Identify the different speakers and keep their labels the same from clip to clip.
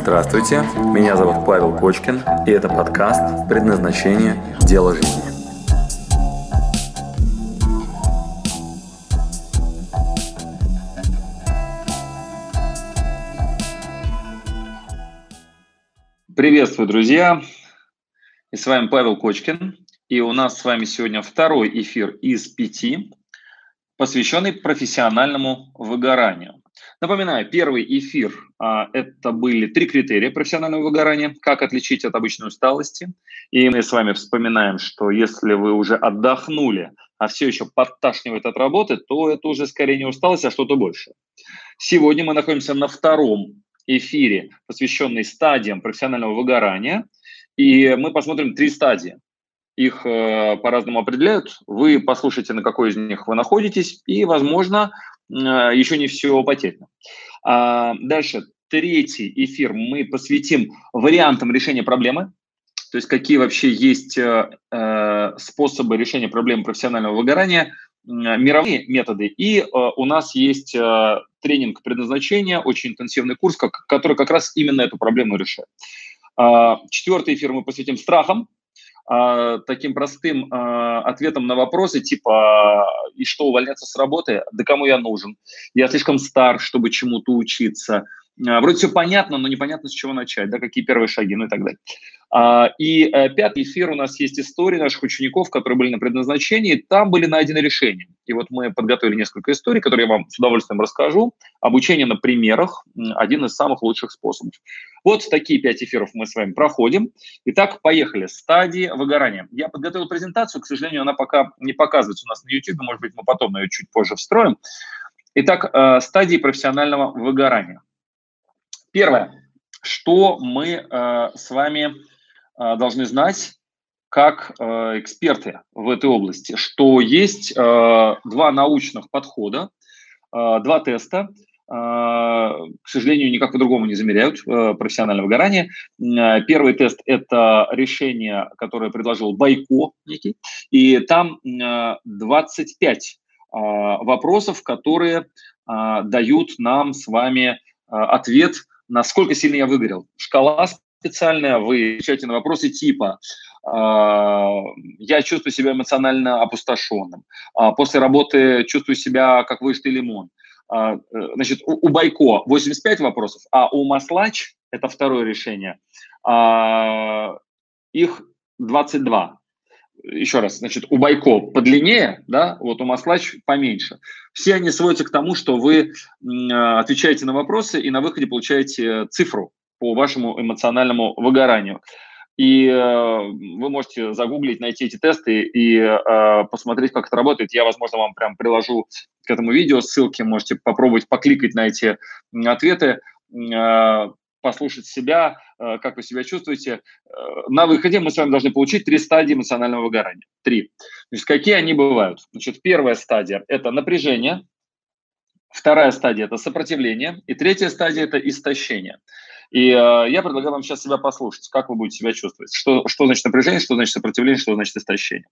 Speaker 1: Здравствуйте, меня зовут Павел Кочкин, и это подкаст «Предназначение. Дело жизни». Приветствую, друзья! И с вами Павел Кочкин. И у нас с вами сегодня второй эфир из пяти, посвященный профессиональному выгоранию. Напоминаю, первый эфир а, это были три критерия профессионального выгорания, как отличить от обычной усталости. И мы с вами вспоминаем, что если вы уже отдохнули, а все еще подташнивает от работы, то это уже скорее не усталость, а что-то большее. Сегодня мы находимся на втором эфире, посвященный стадиям профессионального выгорания. И мы посмотрим три стадии. Их э, по-разному определяют. Вы послушайте, на какой из них вы находитесь, и, возможно, Э, еще не все потеряно. А, дальше, третий эфир мы посвятим вариантам решения проблемы, то есть какие вообще есть э, способы решения проблем профессионального выгорания, мировые методы. И у нас есть тренинг предназначения, очень интенсивный курс, который как раз именно эту проблему решает. Э, четвертый эфир мы посвятим страхам, а, таким простым а, ответом на вопросы типа «И что, увольняться с работы? Да кому я нужен? Я слишком стар, чтобы чему-то учиться». А, вроде все понятно, но непонятно, с чего начать, да, какие первые шаги, ну и так далее. А, и э, пятый эфир у нас есть истории наших учеников, которые были на предназначении, там были найдены решения. И вот мы подготовили несколько историй, которые я вам с удовольствием расскажу. Обучение на примерах – один из самых лучших способов. Вот такие пять эфиров мы с вами проходим. Итак, поехали. Стадии выгорания. Я подготовил презентацию, к сожалению, она пока не показывается у нас на YouTube, может быть, мы потом ее чуть позже встроим. Итак, э, стадии профессионального выгорания. Первое, что мы э, с вами э, должны знать как э, эксперты в этой области, что есть э, два научных подхода, э, два теста, э, к сожалению, никак по-другому не замеряют э, профессиональное выгорание. Э, первый тест – это решение, которое предложил Байко и там 25 вопросов, которые дают нам с вами ответ – насколько сильно я выгорел. Шкала специальная, вы отвечаете на вопросы типа а, я чувствую себя эмоционально опустошенным. А, после работы чувствую себя как выжатый лимон. А, э, значит, у Байко 85 вопросов, а у Маслач, это второе решение, их 22 еще раз, значит, у Байко подлиннее, да, вот у Маслач поменьше. Все они сводятся к тому, что вы отвечаете на вопросы и на выходе получаете цифру по вашему эмоциональному выгоранию. И э, вы можете загуглить, найти эти тесты и э, посмотреть, как это работает. Я, возможно, вам прям приложу к этому видео ссылки, можете попробовать покликать на эти ответы. Э, послушать себя, э, как вы себя чувствуете. Э, на выходе мы с вами должны получить три стадии эмоционального выгорания. Три. То есть какие они бывают? Значит, первая стадия – это напряжение, вторая стадия – это сопротивление, и третья стадия – это истощение. И э, я предлагаю вам сейчас себя послушать, как вы будете себя чувствовать. Что, что значит напряжение, что значит сопротивление, что значит истощение.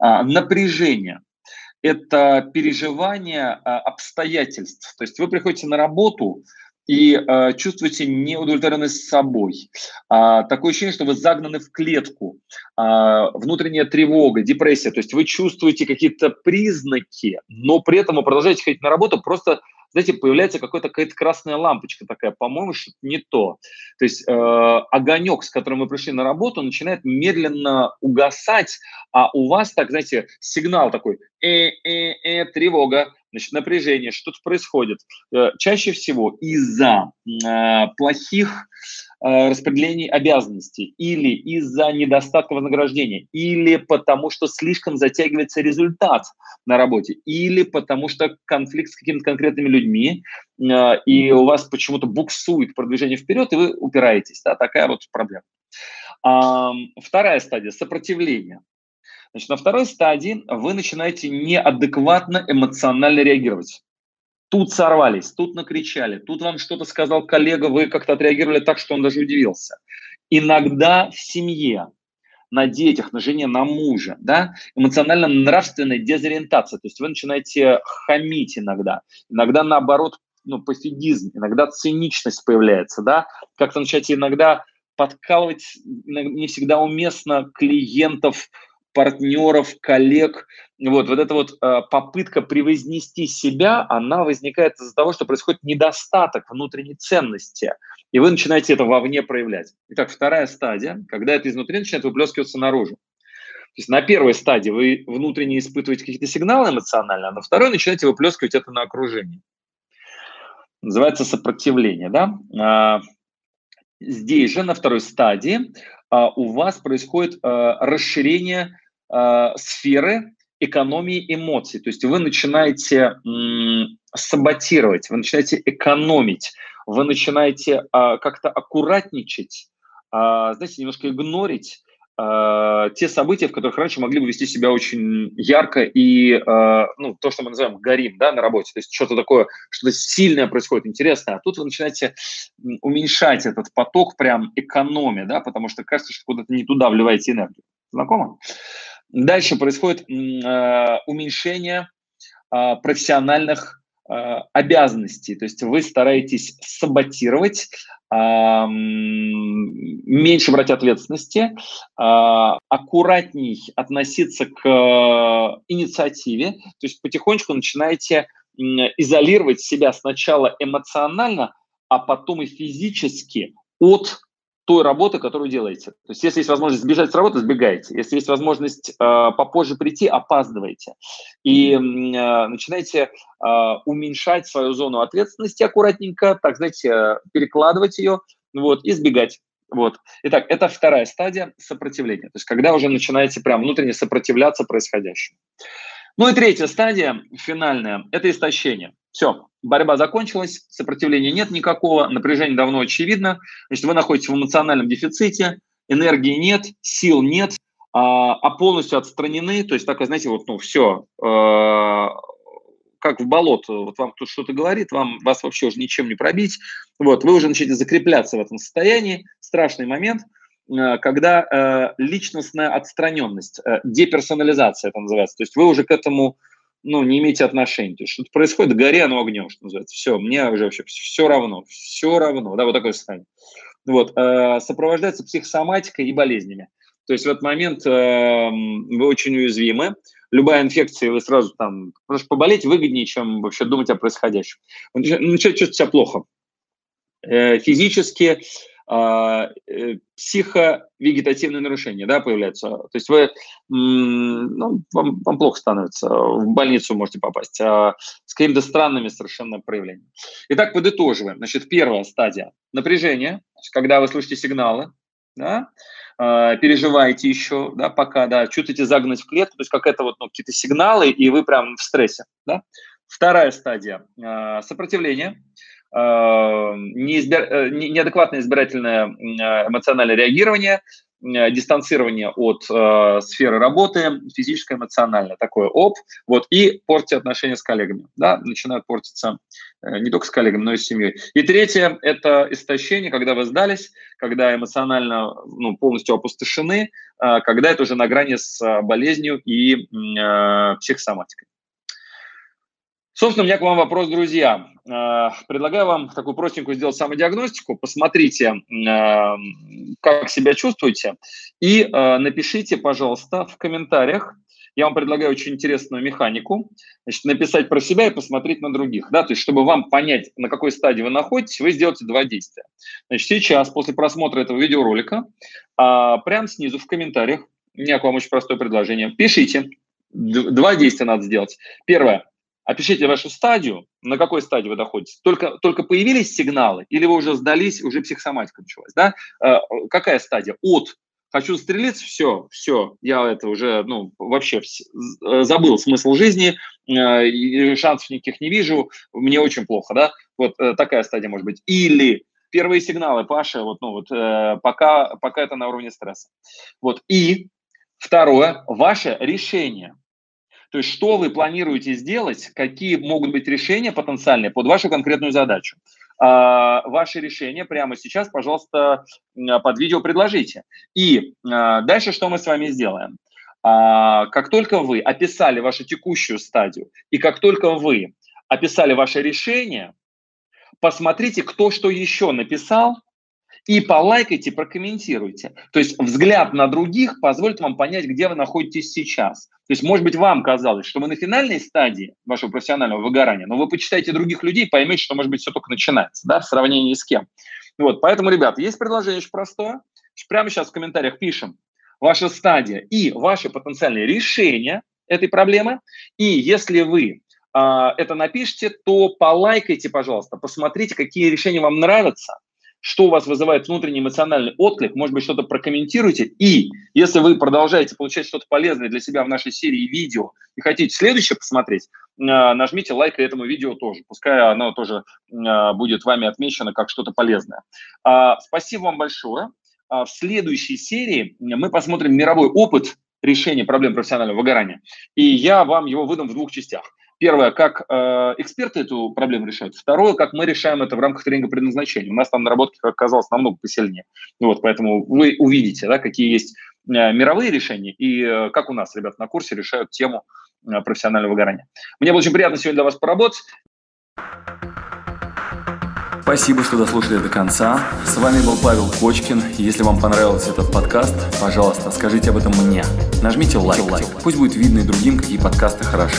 Speaker 1: А, напряжение – это переживание а, обстоятельств. То есть вы приходите на работу, и э, чувствуете неудовлетворенность собой. А, такое ощущение, что вы загнаны в клетку, а, внутренняя тревога, депрессия. То есть вы чувствуете какие-то признаки, но при этом вы продолжаете ходить на работу просто знаете, появляется какая-то какая-то красная лампочка такая, по-моему, что не то. То есть э, огонек, с которым мы пришли на работу, начинает медленно угасать, а у вас так, знаете, сигнал такой, э-э-э, тревога, значит, напряжение, что-то происходит. Э, чаще всего из-за э, плохих э, распределений обязанностей или из-за недостатка вознаграждения, или потому что слишком затягивается результат на работе, или потому что конфликт с какими-то конкретными людьми, и у вас почему-то буксует продвижение вперед, и вы упираетесь. Да, такая вот проблема. Вторая стадия – сопротивление. Значит, на второй стадии вы начинаете неадекватно эмоционально реагировать. Тут сорвались, тут накричали, тут вам что-то сказал коллега, вы как-то отреагировали так, что он даже удивился. Иногда в семье, на детях, на жене, на муже, да, эмоционально-нравственная дезориентация, то есть вы начинаете хамить иногда, иногда наоборот ну, пофигизм, иногда циничность появляется, да, как-то начать иногда подкалывать не всегда уместно клиентов, партнеров, коллег. Вот, вот эта вот э, попытка превознести себя, она возникает из-за того, что происходит недостаток внутренней ценности, и вы начинаете это вовне проявлять. Итак, вторая стадия, когда это изнутри начинает выплескиваться наружу. То есть на первой стадии вы внутренне испытываете какие-то сигналы эмоциональные, а на второй начинаете выплескивать это на окружение. Называется сопротивление, да? А, здесь же, на второй стадии, у вас происходит а, расширение сферы экономии эмоций. То есть вы начинаете саботировать, вы начинаете экономить, вы начинаете как-то аккуратничать, знаете, немножко игнорить э, те события, в которых раньше могли бы вести себя очень ярко и, э, ну, то, что мы называем горим, да, на работе, то есть что-то такое, что-то сильное происходит, интересное, а тут вы начинаете уменьшать этот поток прям экономия, да, потому что кажется, что куда-то не туда вливаете энергию. Знакомо? Дальше происходит э, уменьшение э, профессиональных обязанностей, то есть вы стараетесь саботировать, меньше брать ответственности, а, аккуратней относиться к инициативе, то есть потихонечку начинаете изолировать себя сначала эмоционально, а потом и физически от той работы, которую делаете. То есть если есть возможность сбежать с работы, сбегайте. Если есть возможность э, попозже прийти, опаздывайте. И э, начинайте э, уменьшать свою зону ответственности аккуратненько, так, знаете, перекладывать ее вот, и сбегать. Вот. Итак, это вторая стадия сопротивления. То есть когда уже начинаете прям внутренне сопротивляться происходящему. Ну и третья стадия, финальная, это истощение. Все, борьба закончилась, сопротивления нет никакого, напряжение давно очевидно. Значит, вы находитесь в эмоциональном дефиците, энергии нет, сил нет, а, а полностью отстранены. То есть так, знаете, вот, ну, все, э, как в болото, вот вам тут что-то говорит, вам, вас вообще уже ничем не пробить. Вот, вы уже начинаете закрепляться в этом состоянии. Страшный момент – Э, когда э, личностная отстраненность, э, деперсонализация это называется. То есть вы уже к этому ну, не имеете отношения. То есть что-то происходит, гори оно огнем, что называется. Все, мне уже вообще все равно, все равно. Да, вот такое состояние. Вот, э, сопровождается психосоматикой и болезнями. То есть в этот момент э, вы очень уязвимы. Любая инфекция, вы сразу там... Потому что поболеть выгоднее, чем вообще думать о происходящем. Начать чувствовать себя плохо. Э, физически, психовегетативные нарушения да, появляются. То есть вы, ну, вам, вам плохо становится, в больницу можете попасть а, с какими-то странными совершенно проявлениями. Итак, подытоживаем. Значит, первая стадия – напряжение, когда вы слышите сигналы, да, а, переживаете еще, да, пока, да, чувствуете загнать в клетку, то есть как это вот, ну, какие-то сигналы, и вы прям в стрессе, да. Вторая стадия – сопротивление – Э, неизбер... Э, неадекватное избирательное э, эмоциональное реагирование, дистанцирование от э, сферы работы, физическое, эмоциональное, такое оп, вот, и портите отношения с коллегами, да, начинают портиться э, не только с коллегами, но и с семьей. И третье – это истощение, когда вы сдались, когда эмоционально ну, полностью опустошены, э, когда это уже на грани с болезнью и э, психосоматикой. Собственно, у меня к вам вопрос, друзья. Э, предлагаю вам такую простенькую сделать самодиагностику. Посмотрите, э, как себя чувствуете, и э, напишите, пожалуйста, в комментариях. Я вам предлагаю очень интересную механику. Значит, написать про себя и посмотреть на других. Да? То есть, чтобы вам понять, на какой стадии вы находитесь, вы сделаете два действия. Значит, сейчас, после просмотра этого видеоролика, прямо снизу в комментариях, у меня к вам очень простое предложение. Пишите. Два действия надо сделать. Первое Опишите вашу стадию, на какой стадии вы доходите. Только, только появились сигналы или вы уже сдались, уже психосоматика началась, да? Э, какая стадия? От хочу застрелиться, все, все, я это уже, ну, вообще э, забыл смысл жизни, э, шансов никаких не вижу, мне очень плохо, да? Вот э, такая стадия может быть. Или первые сигналы, Паша, вот, ну, вот, э, пока, пока это на уровне стресса. Вот, и второе, ваше решение – то есть что вы планируете сделать, какие могут быть решения потенциальные под вашу конкретную задачу. А, ваши решения прямо сейчас, пожалуйста, под видео предложите. И а, дальше что мы с вами сделаем? А, как только вы описали вашу текущую стадию, и как только вы описали ваше решение, посмотрите, кто что еще написал, и полайкайте, прокомментируйте. То есть взгляд на других позволит вам понять, где вы находитесь сейчас. То есть, может быть, вам казалось, что вы на финальной стадии вашего профессионального выгорания, но вы почитаете других людей, поймете, что, может быть, все только начинается, да, в сравнении с кем. Вот, поэтому, ребята, есть предложение очень простое. Прямо сейчас в комментариях пишем ваша стадия и ваши потенциальные решения этой проблемы. И если вы а, это напишите, то полайкайте, пожалуйста, посмотрите, какие решения вам нравятся, что у вас вызывает внутренний эмоциональный отклик, может быть, что-то прокомментируйте. И если вы продолжаете получать что-то полезное для себя в нашей серии видео и хотите следующее посмотреть, а, нажмите лайк этому видео тоже. Пускай оно тоже а, будет вами отмечено как что-то полезное. Спасибо вам большое. В следующей серии мы посмотрим мировой опыт решения проблем профессионального выгорания. И я вам его выдам в двух частях. Первое, как э, эксперты эту проблему решают. Второе, как мы решаем это в рамках тренинга предназначения. У нас там наработки оказалось намного посильнее. Вот, поэтому вы увидите, да, какие есть э, мировые решения и э, как у нас ребята на курсе решают тему э, профессионального выгорания. Мне было очень приятно сегодня для вас поработать.
Speaker 2: Спасибо, что дослушали до конца. С вами был Павел Кочкин. Если вам понравился этот подкаст, пожалуйста, скажите об этом мне. Нажмите лайк. лайк. Пусть будет видно и другим, какие подкасты хороши.